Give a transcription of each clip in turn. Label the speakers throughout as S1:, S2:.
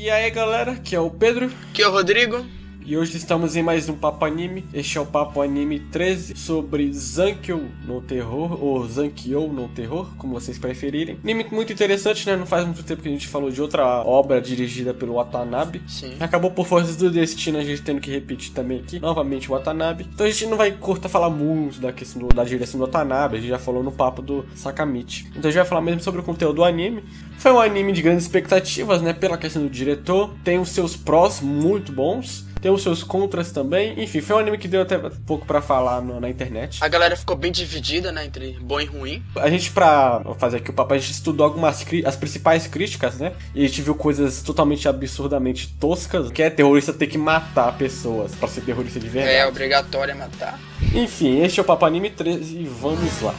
S1: E aí galera, aqui é o Pedro.
S2: Aqui é o Rodrigo.
S1: E hoje estamos em mais um Papo Anime. Este é o Papo Anime 13 sobre Zankyo no Terror, ou Zankyo no Terror, como vocês preferirem. Anime muito interessante, né? Não faz muito tempo que a gente falou de outra obra dirigida pelo Watanabe.
S2: Sim.
S1: Acabou por forças do destino a gente tendo que repetir também aqui, novamente o Watanabe. Então a gente não vai curta falar muito da questão do, da direção do Watanabe, a gente já falou no papo do Sakamichi. Então a gente vai falar mesmo sobre o conteúdo do anime. Foi um anime de grandes expectativas, né? Pela questão do diretor, tem os seus prós muito bons tem os seus contras também. Enfim, foi um anime que deu até pouco para falar no, na internet.
S2: A galera ficou bem dividida, né, entre bom e ruim.
S1: A gente, pra fazer aqui o papo, a gente estudou algumas as principais críticas, né? E a gente viu coisas totalmente absurdamente toscas, que é terrorista ter que matar pessoas para ser terrorista de verdade.
S2: É, obrigatório matar.
S1: Enfim, este é o Papo Anime 13 e vamos lá.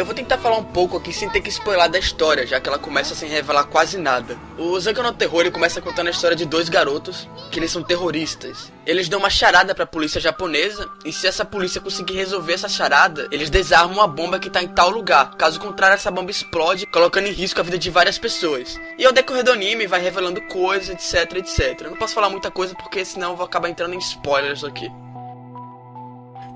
S2: Eu vou tentar falar um pouco aqui sem ter que spoiler da história, já que ela começa sem revelar quase nada. O Zanka no Terror ele começa contando a história de dois garotos, que eles são terroristas. Eles dão uma charada pra polícia japonesa, e se essa polícia conseguir resolver essa charada, eles desarmam uma bomba que tá em tal lugar. Caso contrário, essa bomba explode, colocando em risco a vida de várias pessoas. E ao decorrer do anime vai revelando coisas, etc, etc. Eu não posso falar muita coisa porque senão eu vou acabar entrando em spoilers aqui.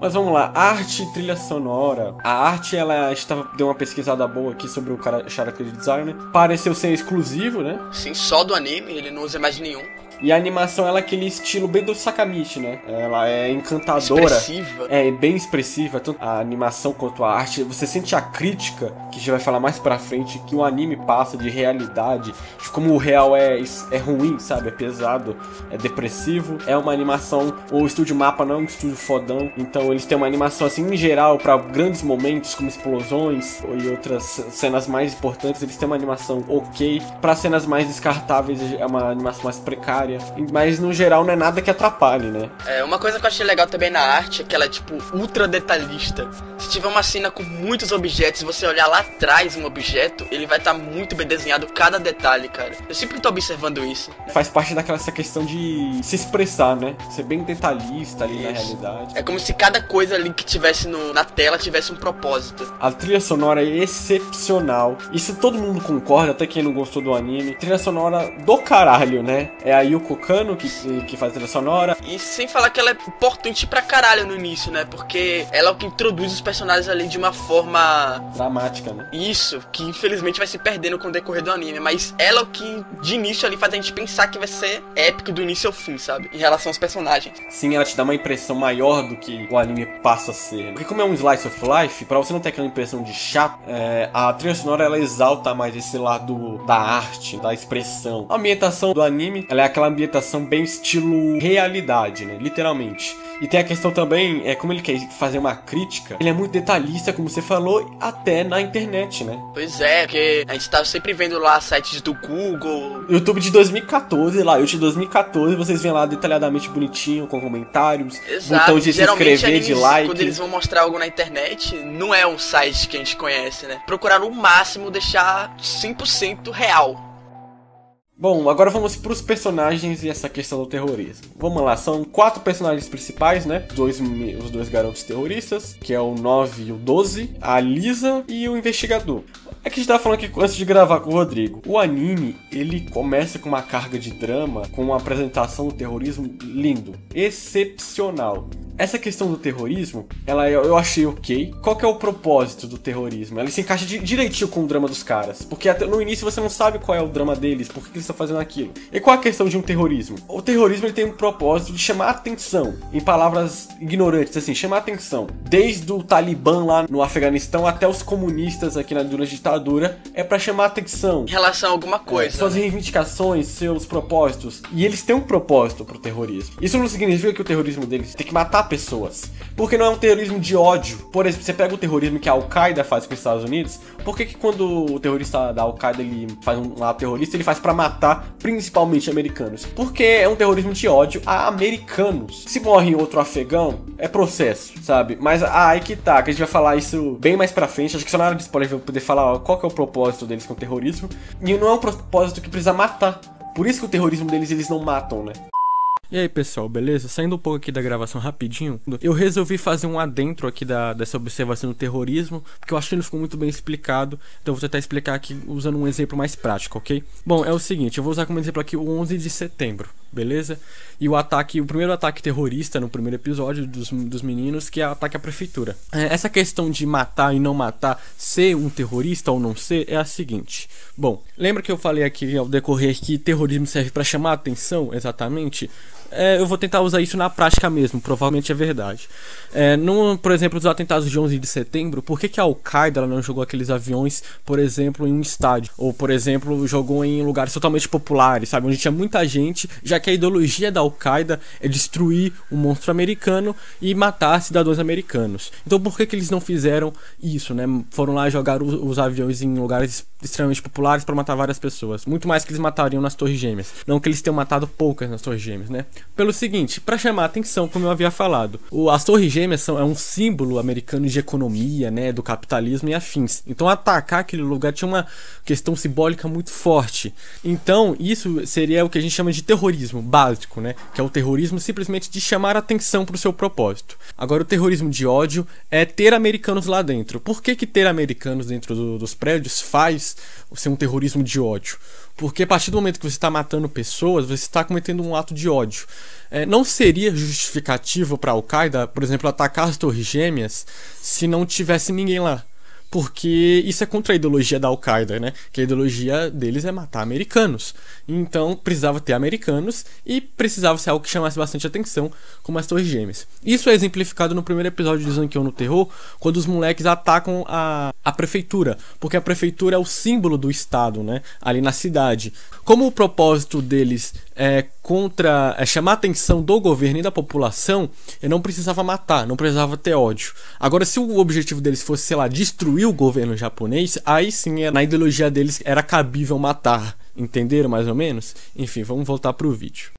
S1: Mas vamos lá, arte trilha sonora. A arte, ela estava deu uma pesquisada boa aqui sobre o cara character designer. Pareceu ser exclusivo, né?
S2: Sim, só do anime, ele não usa mais nenhum.
S1: E a animação ela é aquele estilo bem do Sakamichi, né? Ela é encantadora.
S2: Expressiva.
S1: É bem expressiva, tanto a animação quanto a arte. Você sente a crítica, que a gente vai falar mais pra frente, que o anime passa de realidade, de como o real é, é ruim, sabe? É pesado, é depressivo. É uma animação. O estúdio Mapa não é um estúdio fodão, então eles têm uma animação assim em geral para grandes momentos, como explosões e outras cenas mais importantes. Eles têm uma animação ok. Para cenas mais descartáveis, é uma animação mais precária mas no geral não é nada que atrapalhe, né?
S2: É, uma coisa que eu achei legal também na arte é que ela é tipo ultra detalhista. Se tiver uma cena com muitos objetos, se você olhar lá atrás um objeto, ele vai estar tá muito bem desenhado cada detalhe, cara. Eu sempre tô observando isso.
S1: Né? Faz parte daquela essa questão de se expressar, né? Ser bem detalhista ali isso. na realidade.
S2: É como se cada coisa ali que tivesse no, na tela tivesse um propósito.
S1: A trilha sonora é excepcional. Isso todo mundo concorda, até quem não gostou do anime. Trilha sonora do caralho, né? É aí Yoko Kano, que, que faz a trilha sonora.
S2: E sem falar que ela é importante pra caralho no início, né? Porque ela é o que introduz os personagens ali de uma forma.
S1: dramática, né?
S2: Isso, que infelizmente vai se perdendo com o decorrer do anime. Mas ela é o que de início ali faz a gente pensar que vai ser épico do início ao fim, sabe? Em relação aos personagens.
S1: Sim, ela te dá uma impressão maior do que o anime passa a ser. Porque como é um slice of life, pra você não ter aquela impressão de chato, é, a trilha sonora ela exalta mais esse lado da arte, da expressão. A ambientação do anime, ela é aquela ambientação bem estilo realidade, né? Literalmente. E tem a questão também, é como ele quer fazer uma crítica, ele é muito detalhista, como você falou, até na internet, né?
S2: Pois é, porque a gente tá sempre vendo lá sites do Google.
S1: YouTube de 2014, lá, eu de 2014, vocês veem lá detalhadamente bonitinho, com comentários,
S2: Exato.
S1: botão de Geralmente, se inscrever, animes, de like.
S2: Quando eles vão mostrar algo na internet, não é um site que a gente conhece, né? Procurar no máximo deixar 100% real.
S1: Bom, agora vamos para os personagens e essa questão do terrorismo. Vamos lá, são quatro personagens principais, né? Dois, os dois garotos terroristas, que é o 9 e o 12, a Lisa e o investigador. É que a gente tava falando aqui antes de gravar com o Rodrigo. O anime, ele começa com uma carga de drama, com uma apresentação do terrorismo lindo, excepcional essa questão do terrorismo, ela eu achei ok. Qual que é o propósito do terrorismo? Ela se encaixa direitinho com o drama dos caras. Porque no início você não sabe qual é o drama deles, por que eles estão fazendo aquilo. E qual a questão de um terrorismo? O terrorismo ele tem um propósito de chamar atenção. Em palavras ignorantes, assim, chamar atenção. Desde o Talibã lá no Afeganistão até os comunistas aqui na dura ditadura, é para chamar atenção.
S2: Em relação a alguma coisa.
S1: É, suas reivindicações, seus propósitos. E eles têm um propósito pro terrorismo. Isso não significa que o terrorismo deles tem que matar pessoas. Porque não é um terrorismo de ódio. Por exemplo, você pega o terrorismo que a Al-Qaeda faz com os Estados Unidos, por que, que quando o terrorista da Al-Qaeda ele faz um ato terrorista, ele faz para matar principalmente americanos? Porque é um terrorismo de ódio a americanos. Se morre outro afegão, é processo, sabe? Mas aí que tá, que a gente vai falar isso bem mais pra frente. Acho que só na hora de spoiler poder falar ó, qual que é o propósito deles com o terrorismo. E não é um propósito que precisa matar. Por isso que o terrorismo deles eles não matam, né?
S3: E aí pessoal, beleza? Saindo um pouco aqui da gravação rapidinho, eu resolvi fazer um adentro aqui da, dessa observação do terrorismo, porque eu acho que não ficou muito bem explicado, então vou tentar explicar aqui usando um exemplo mais prático, ok? Bom, é o seguinte, eu vou usar como exemplo aqui o 11 de setembro, beleza? E o ataque, o primeiro ataque terrorista no primeiro episódio dos, dos meninos, que é o ataque à prefeitura. É, essa questão de matar e não matar, ser um terrorista ou não ser, é a seguinte. Bom, lembra que eu falei aqui ao decorrer que terrorismo serve para chamar a atenção, exatamente? É, eu vou tentar usar isso na prática mesmo, provavelmente é verdade. É, no, por exemplo, os atentados de 11 de setembro, por que, que a Al-Qaeda não jogou aqueles aviões, por exemplo, em um estádio? Ou, por exemplo, jogou em lugares totalmente populares, sabe? Onde tinha muita gente, já que a ideologia da Al-Qaeda é destruir um monstro americano e matar cidadãos americanos. Então, por que, que eles não fizeram isso, né? Foram lá jogar os, os aviões em lugares extremamente populares para matar várias pessoas. Muito mais que eles matariam nas Torres Gêmeas. Não que eles tenham matado poucas nas Torres Gêmeas, né? Pelo seguinte, para chamar atenção, como eu havia falado, o, as Torres Gêmeas são, é um símbolo americano de economia, né? Do capitalismo e afins. Então atacar aquele lugar tinha uma questão simbólica muito forte. Então isso seria o que a gente chama de terrorismo básico, né? Que é o terrorismo simplesmente de chamar atenção para o seu propósito. Agora o terrorismo de ódio é ter americanos lá dentro. Por que, que ter americanos dentro do, dos prédios faz ser um terrorismo de ódio. Porque a partir do momento que você está matando pessoas, você está cometendo um ato de ódio. É, não seria justificativo para a Al-Qaeda, por exemplo, atacar as Torres Gêmeas se não tivesse ninguém lá porque isso é contra a ideologia da Al-Qaeda, né? Que a ideologia deles é matar americanos. Então precisava ter americanos e precisava ser algo que chamasse bastante atenção, como as Torres Gêmeas. Isso é exemplificado no primeiro episódio de Zankion no Terror, quando os moleques atacam a, a prefeitura, porque a prefeitura é o símbolo do Estado, né? Ali na cidade. Como o propósito deles é contra é chamar a atenção do governo e da população, eu não precisava matar, não precisava ter ódio. Agora, se o objetivo deles fosse, sei lá, destruir o governo japonês, aí sim, na ideologia deles era cabível matar. Entenderam mais ou menos? Enfim, vamos voltar pro vídeo.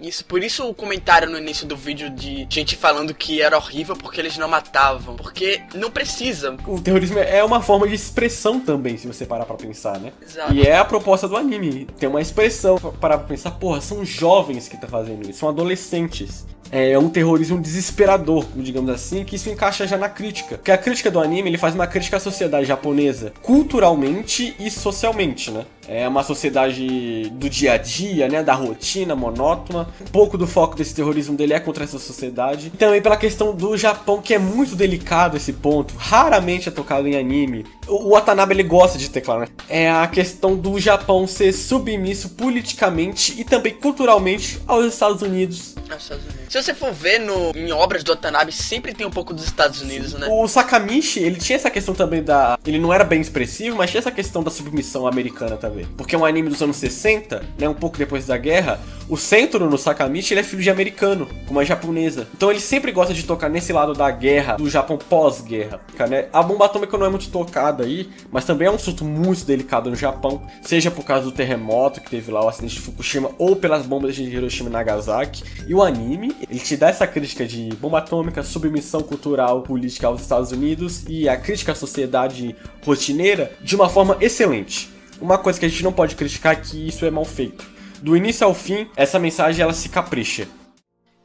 S2: Isso, por isso o comentário no início do vídeo de gente falando que era horrível porque eles não matavam. Porque não precisa.
S1: O terrorismo é uma forma de expressão também, se você parar pra pensar, né?
S2: Exato.
S1: E é a proposta do anime. Tem uma expressão pra pensar, porra, são jovens que tá fazendo isso, são adolescentes é um terrorismo desesperador, digamos assim, que isso encaixa já na crítica. Porque a crítica do anime, ele faz uma crítica à sociedade japonesa, culturalmente e socialmente, né? É uma sociedade do dia a dia, né? Da rotina monótona. Um pouco do foco desse terrorismo dele é contra essa sociedade. E também pela questão do Japão, que é muito delicado esse ponto. Raramente é tocado em anime. O Watanabe ele gosta de teclar, né? É a questão do Japão ser submisso politicamente e também culturalmente aos Estados Unidos.
S2: Estados Unidos. Se você for ver no, em obras do Watanabe, sempre tem um pouco dos Estados Unidos, né?
S1: O Sakamichi, ele tinha essa questão também da. Ele não era bem expressivo, mas tinha essa questão da submissão americana também. Porque é um anime dos anos 60, né? Um pouco depois da guerra, o centro no Sakamichi ele é filho de americano, com uma japonesa. Então ele sempre gosta de tocar nesse lado da guerra, do Japão pós-guerra. Né? A bomba atômica não é muito tocada aí, mas também é um assunto muito delicado no Japão, seja por causa do terremoto que teve lá, o acidente de Fukushima, ou pelas bombas de Hiroshima e Nagasaki. E o anime, ele te dá essa crítica de bomba atômica, submissão cultural, política aos Estados Unidos e a crítica à sociedade rotineira de uma forma excelente. Uma coisa que a gente não pode criticar é que isso é mal feito do início ao fim, essa mensagem ela se capricha.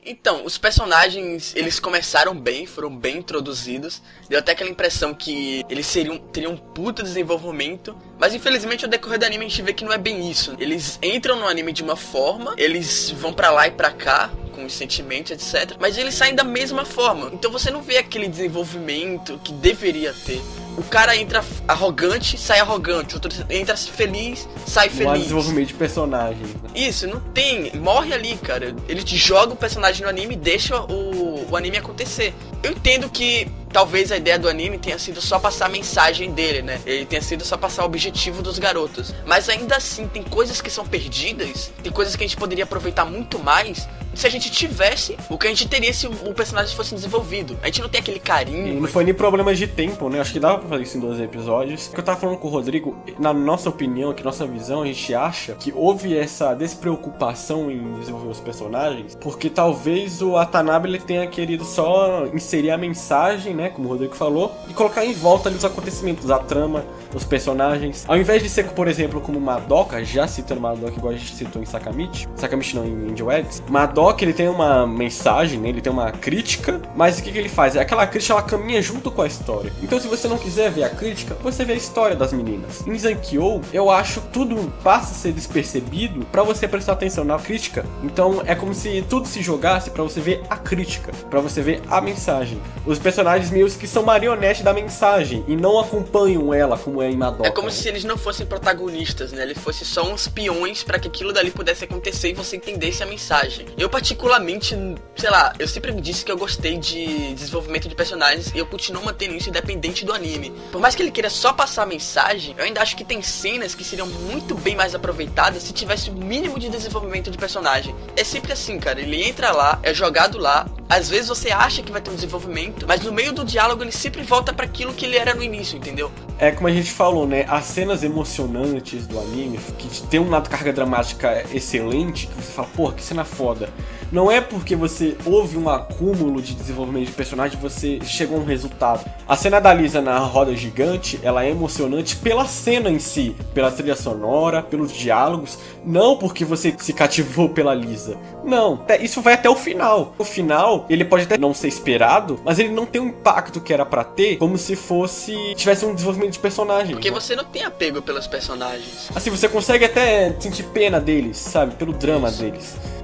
S2: Então, os personagens, eles começaram bem, foram bem introduzidos. Deu até aquela impressão que eles seriam, teriam um puto desenvolvimento. Mas infelizmente, ao decorrer do anime, a gente vê que não é bem isso. Eles entram no anime de uma forma, eles vão para lá e pra cá, com os sentimentos, etc. Mas eles saem da mesma forma. Então você não vê aquele desenvolvimento que deveria ter o cara entra arrogante, sai arrogante. O outro entra feliz, sai feliz. Um
S1: desenvolvimento de personagem. Né?
S2: Isso, não tem. Morre ali, cara. Ele te joga o personagem no anime e deixa o, o anime acontecer. Eu entendo que talvez a ideia do anime tenha sido só passar a mensagem dele, né? Ele tenha sido só passar o objetivo dos garotos. Mas ainda assim, tem coisas que são perdidas, tem coisas que a gente poderia aproveitar muito mais se a gente tivesse o que a gente teria se o personagem fosse desenvolvido. A gente não tem aquele carinho.
S1: E não foi nem problemas de tempo, né? Acho que dava pra fazer isso em dois episódios. O que eu tava falando com o Rodrigo, na nossa opinião, que nossa visão, a gente acha que houve essa despreocupação em desenvolver os personagens, porque talvez o Atanabe ele tenha querido só inserir a mensagem, né? Como o Rodrigo falou, e colocar em volta ali os acontecimentos, a trama, os personagens. Ao invés de ser, por exemplo, como Madoka, já citando Madoka igual a gente citou em Sakamichi, Sakamichi não, em Indie Weddings, Madoka ele tem uma mensagem, né? ele tem uma crítica, mas o que, que ele faz? É aquela crítica ela caminha junto com a história. Então se você não quiser ver a crítica, você vê a história das meninas. Em Zankyo, eu acho que tudo passa a ser despercebido para você prestar atenção na crítica. Então é como se tudo se jogasse para você ver a crítica, para você ver a mensagem. Os personagens meus que são marionete da mensagem e não acompanham ela como como é em Madoka.
S2: É como né? se eles não fossem protagonistas, né? Eles fossem só uns peões para que aquilo dali pudesse acontecer e você entendesse a mensagem. Eu, particularmente, sei lá, eu sempre me disse que eu gostei de desenvolvimento de personagens e eu continuo mantendo isso independente do anime. Por mais que ele queira só passar a mensagem, eu ainda acho que tem cenas que seriam muito bem mais aproveitadas se tivesse o mínimo de desenvolvimento de personagem. É sempre assim, cara. Ele entra lá, é jogado lá, às vezes você acha que vai ter um desenvolvimento, mas no meio do diálogo ele sempre volta para aquilo que ele era no início, entendeu?
S1: É como a gente falou, né? As cenas emocionantes do anime, que tem um lado carga dramática excelente, que você fala, porra, que cena foda não é porque você ouve um acúmulo de desenvolvimento de personagem você chega a um resultado. A cena da Lisa na roda gigante, ela é emocionante pela cena em si, pela trilha sonora, pelos diálogos, não porque você se cativou pela Lisa. Não, isso vai até o final. O final, ele pode até não ser esperado, mas ele não tem o impacto que era para ter, como se fosse tivesse um desenvolvimento de personagem.
S2: Porque você não tem apego pelos personagens.
S1: Assim, você consegue até sentir pena deles, sabe, pelo drama isso. deles.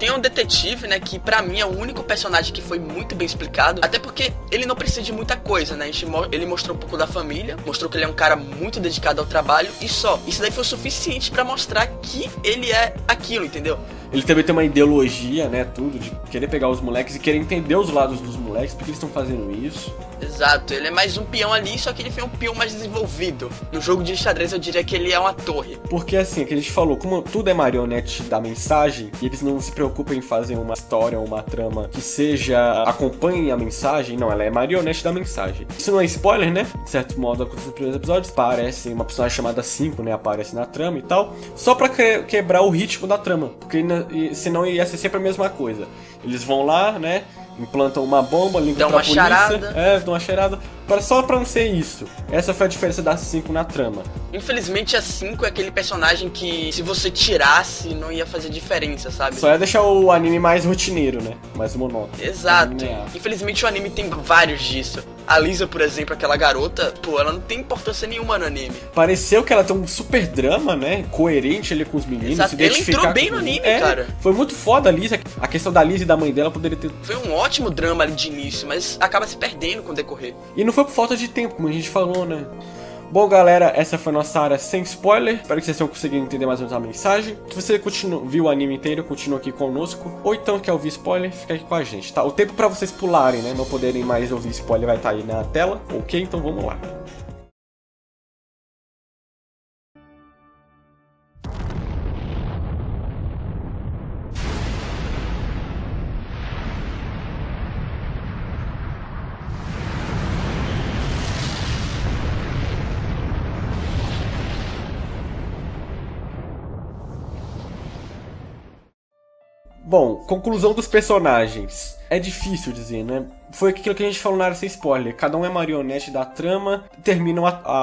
S2: Tem um detetive, né, que para mim é o único personagem que foi muito bem explicado, até porque ele não precisa de muita coisa, né? ele mostrou um pouco da família, mostrou que ele é um cara muito dedicado ao trabalho e só. Isso daí foi o suficiente para mostrar que ele é aquilo, entendeu?
S1: Ele também tem uma ideologia, né, tudo, de querer pegar os moleques e querer entender os lados dos moleques, porque eles estão fazendo isso.
S2: Exato, ele é mais um peão ali, só que ele foi um peão mais desenvolvido. No jogo de xadrez eu diria que ele é uma torre.
S1: Porque assim, é que a gente falou, como tudo é marionete da mensagem, e eles não se preocupam em fazer uma história ou uma trama que seja acompanhe a mensagem, não, ela é marionete da mensagem. Isso não é spoiler, né? De certo modo, acontece nos primeiros episódios, aparece uma personagem chamada 5, né, aparece na trama e tal, só que quebrar o ritmo da trama, porque senão ia ser sempre a mesma coisa. Eles vão lá, né, implantam uma bomba, ligam
S2: Dão
S1: pra
S2: uma
S1: polícia.
S2: Charada.
S1: É, dão uma cheirada. Para, só pra não ser isso. Essa foi a diferença da 5 na trama.
S2: Infelizmente a 5 é aquele personagem que se você tirasse não ia fazer diferença, sabe?
S1: Só ia deixar o anime mais rotineiro, né? Mais monótono.
S2: Exato. Infelizmente o anime tem vários disso. A Lisa, por exemplo, aquela garota, pô, ela não tem importância nenhuma no anime.
S1: Pareceu que ela tem um super drama, né? Coerente ali com os meninos.
S2: Exato.
S1: Se
S2: ela entrou bem no anime,
S1: é,
S2: cara.
S1: Foi muito foda a Lisa. A questão da Lisa e da mãe dela poderia ter.
S2: Foi um ótimo drama ali de início, mas acaba se perdendo com o decorrer.
S1: E não foi por falta de tempo, como a gente falou, né? Bom, galera, essa foi nossa área sem spoiler. Espero que vocês tenham conseguido entender mais ou menos a mensagem. Se você continua, viu o anime inteiro, continua aqui conosco. Ou então quer ouvir spoiler, fica aqui com a gente, tá? O tempo para vocês pularem, né? Não poderem mais ouvir spoiler vai estar tá aí na tela. Ok? Então vamos lá. Conclusão dos personagens. É difícil dizer, né? Foi aquilo que a gente falou na área sem spoiler. Cada um é marionete da trama, termina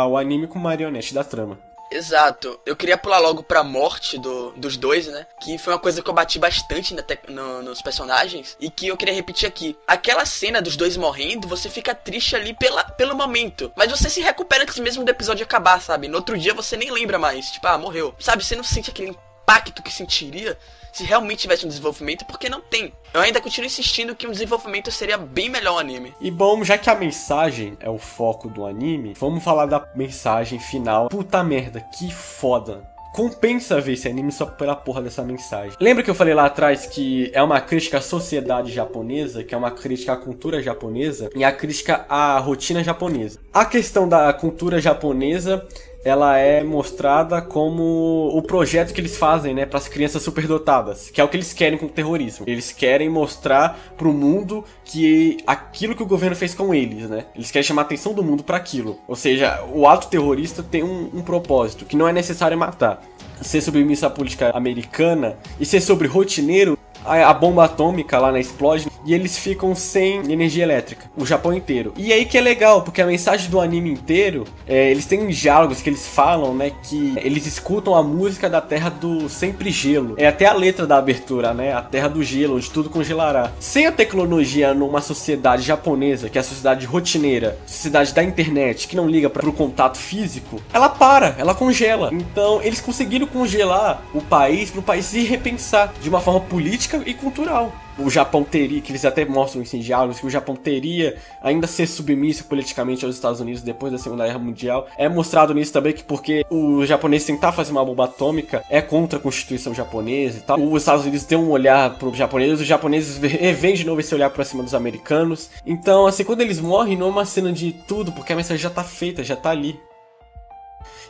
S1: o anime com marionete da trama.
S2: Exato. Eu queria pular logo pra morte do, dos dois, né? Que foi uma coisa que eu bati bastante no, nos personagens e que eu queria repetir aqui. Aquela cena dos dois morrendo, você fica triste ali pela, pelo momento. Mas você se recupera antes mesmo do episódio acabar, sabe? No outro dia você nem lembra mais. Tipo, ah, morreu. Sabe? Você não sente aquele impacto que sentiria se realmente tivesse um desenvolvimento, porque não tem. Eu ainda continuo insistindo que um desenvolvimento seria bem melhor o anime.
S1: E bom, já que a mensagem é o foco do anime, vamos falar da mensagem final. Puta merda, que foda compensa ver esse anime só pela porra dessa mensagem. Lembra que eu falei lá atrás que é uma crítica à sociedade japonesa, que é uma crítica à cultura japonesa e a crítica à rotina japonesa. A questão da cultura japonesa ela é mostrada como o projeto que eles fazem, né, para as crianças superdotadas, que é o que eles querem com o terrorismo. Eles querem mostrar para o mundo que aquilo que o governo fez com eles, né? Eles querem chamar a atenção do mundo para aquilo. Ou seja, o ato terrorista tem um, um propósito que não é necessário matar ser submisso à política americana e ser sobre rotineiro a, bomba atômica lá na explode e eles ficam sem energia elétrica, o Japão inteiro. E aí que é legal, porque a mensagem do anime inteiro, é, eles têm diálogos que eles falam, né, que eles escutam a música da terra do sempre gelo. É até a letra da abertura, né, a terra do gelo, onde tudo congelará. Sem a tecnologia numa sociedade japonesa, que é a sociedade rotineira, sociedade da internet, que não liga para o contato físico, ela para, ela congela. Então, eles conseguiram congelar o país para o país se repensar de uma forma política e cultural. O Japão teria, que eles até mostram isso em diálogos, que o Japão teria ainda ser submisso politicamente aos Estados Unidos depois da Segunda Guerra Mundial. É mostrado nisso também que porque o japonês tentar fazer uma bomba atômica é contra a Constituição japonesa e tal. Os Estados Unidos têm um olhar pro japonês, os japoneses vêm de novo esse olhar pra cima dos americanos. Então, assim, quando eles morrem, não é uma cena de tudo, porque a mensagem já tá feita, já tá ali.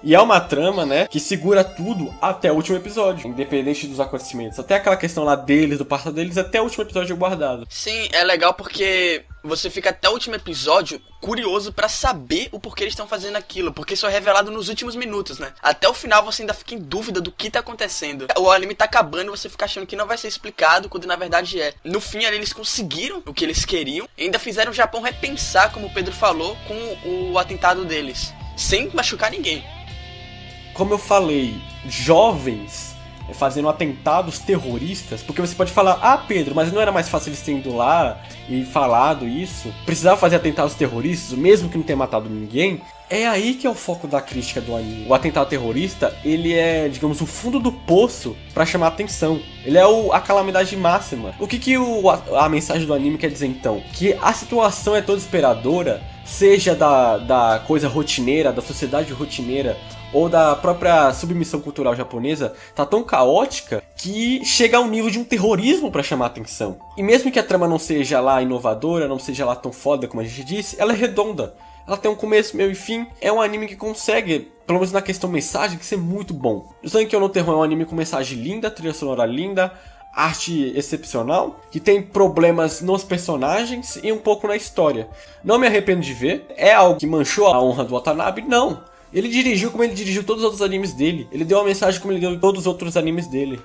S1: E é uma trama, né, que segura tudo até o último episódio, independente dos acontecimentos. Até aquela questão lá deles, do passado deles, até o último episódio guardado.
S2: Sim, é legal porque você fica até o último episódio curioso para saber o porquê eles estão fazendo aquilo, porque isso é revelado nos últimos minutos, né? Até o final você ainda fica em dúvida do que tá acontecendo. O anime tá acabando e você fica achando que não vai ser explicado, quando na verdade é. No fim, ali, eles conseguiram o que eles queriam e ainda fizeram o Japão repensar, como o Pedro falou, com o atentado deles, sem machucar ninguém
S1: como eu falei, jovens fazendo atentados terroristas, porque você pode falar, ah, Pedro, mas não era mais fácil eles terem ido lá e falado isso? Precisava fazer atentados terroristas, mesmo que não tenha matado ninguém? É aí que é o foco da crítica do anime. O atentado terrorista, ele é, digamos, o fundo do poço para chamar atenção. Ele é o, a calamidade máxima. O que, que o, a, a mensagem do anime quer dizer então? Que a situação é toda esperadora, seja da, da coisa rotineira, da sociedade rotineira, ou da própria submissão cultural japonesa tá tão caótica que chega ao nível de um terrorismo para chamar atenção. E mesmo que a trama não seja lá inovadora, não seja lá tão foda como a gente disse, ela é redonda. Ela tem um começo, meio e fim. É um anime que consegue, pelo menos na questão mensagem, que ser muito bom. Zankyo no Terror é um anime com mensagem linda, trilha sonora linda, arte excepcional, que tem problemas nos personagens e um pouco na história. Não me arrependo de ver. É algo que manchou a honra do Watanabe? Não. Ele dirigiu como ele dirigiu todos os outros animes dele. Ele deu uma mensagem como ele deu todos os outros animes dele.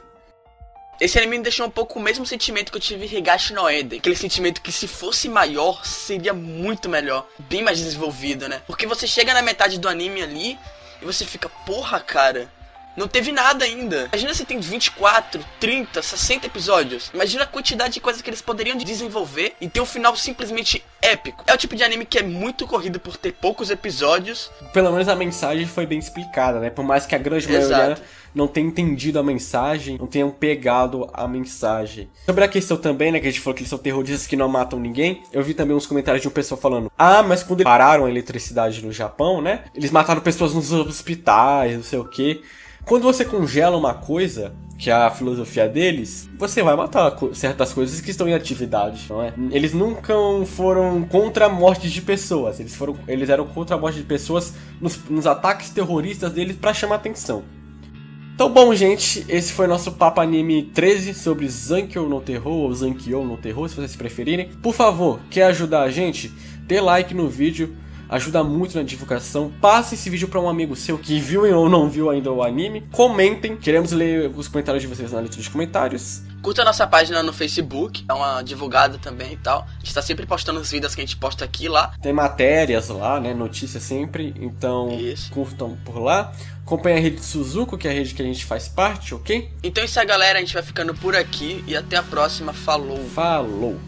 S2: Esse anime me deixou um pouco o mesmo sentimento que eu tive em Higashi no Eden. Aquele sentimento que se fosse maior, seria muito melhor. Bem mais desenvolvido, né? Porque você chega na metade do anime ali e você fica, porra, cara. Não teve nada ainda. Imagina se tem 24, 30, 60 episódios. Imagina a quantidade de coisas que eles poderiam desenvolver e ter um final simplesmente épico. É o tipo de anime que é muito corrido por ter poucos episódios.
S1: Pelo menos a mensagem foi bem explicada, né? Por mais que a grande Exato. maioria não tenha entendido a mensagem, não tenham pegado a mensagem. Sobre a questão também, né, que a gente falou que eles são terroristas que não matam ninguém, eu vi também uns comentários de um pessoal falando: Ah, mas quando pararam a eletricidade no Japão, né? Eles mataram pessoas nos hospitais, não sei o que. Quando você congela uma coisa, que é a filosofia deles, você vai matar certas coisas que estão em atividade, não é? Eles nunca foram contra a morte de pessoas, eles foram, eles eram contra a morte de pessoas nos, nos ataques terroristas deles para chamar atenção. Então, bom, gente, esse foi nosso Papo Anime 13 sobre Zankyo no Terror ou Zankyo no Terror, se vocês preferirem. Por favor, quer ajudar a gente? Dê like no vídeo, ajuda muito na divulgação. Passe esse vídeo para um amigo seu que viu ou não viu ainda o anime. Comentem, queremos ler os comentários de vocês na leitura de comentários.
S2: Curta a nossa página no Facebook, é uma divulgada também e tal. A gente tá sempre postando os vídeos que a gente posta aqui lá.
S1: Tem matérias lá, né? Notícias sempre. Então, Isso. curtam por lá. Acompanhe a rede de Suzuko, que é a rede que a gente faz parte, ok?
S2: Então é isso aí, galera. A gente vai ficando por aqui e até a próxima. Falou.
S1: Falou.